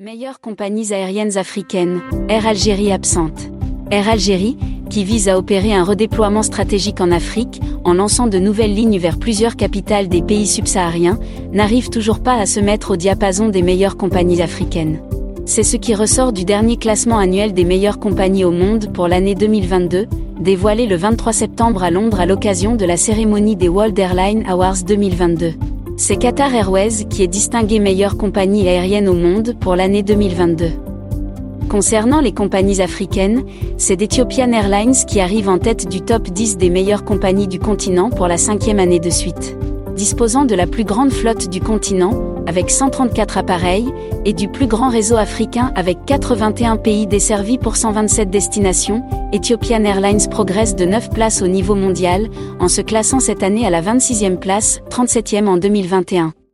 Meilleures compagnies aériennes africaines, Air Algérie absente. Air Algérie, qui vise à opérer un redéploiement stratégique en Afrique, en lançant de nouvelles lignes vers plusieurs capitales des pays subsahariens, n'arrive toujours pas à se mettre au diapason des meilleures compagnies africaines. C'est ce qui ressort du dernier classement annuel des meilleures compagnies au monde pour l'année 2022, dévoilé le 23 septembre à Londres à l'occasion de la cérémonie des World Airline Awards 2022. C'est Qatar Airways qui est distinguée meilleure compagnie aérienne au monde pour l'année 2022. Concernant les compagnies africaines, c'est Ethiopian Airlines qui arrive en tête du top 10 des meilleures compagnies du continent pour la cinquième année de suite. Disposant de la plus grande flotte du continent, avec 134 appareils, et du plus grand réseau africain avec 81 pays desservis pour 127 destinations, Ethiopian Airlines progresse de 9 places au niveau mondial, en se classant cette année à la 26e place, 37e en 2021.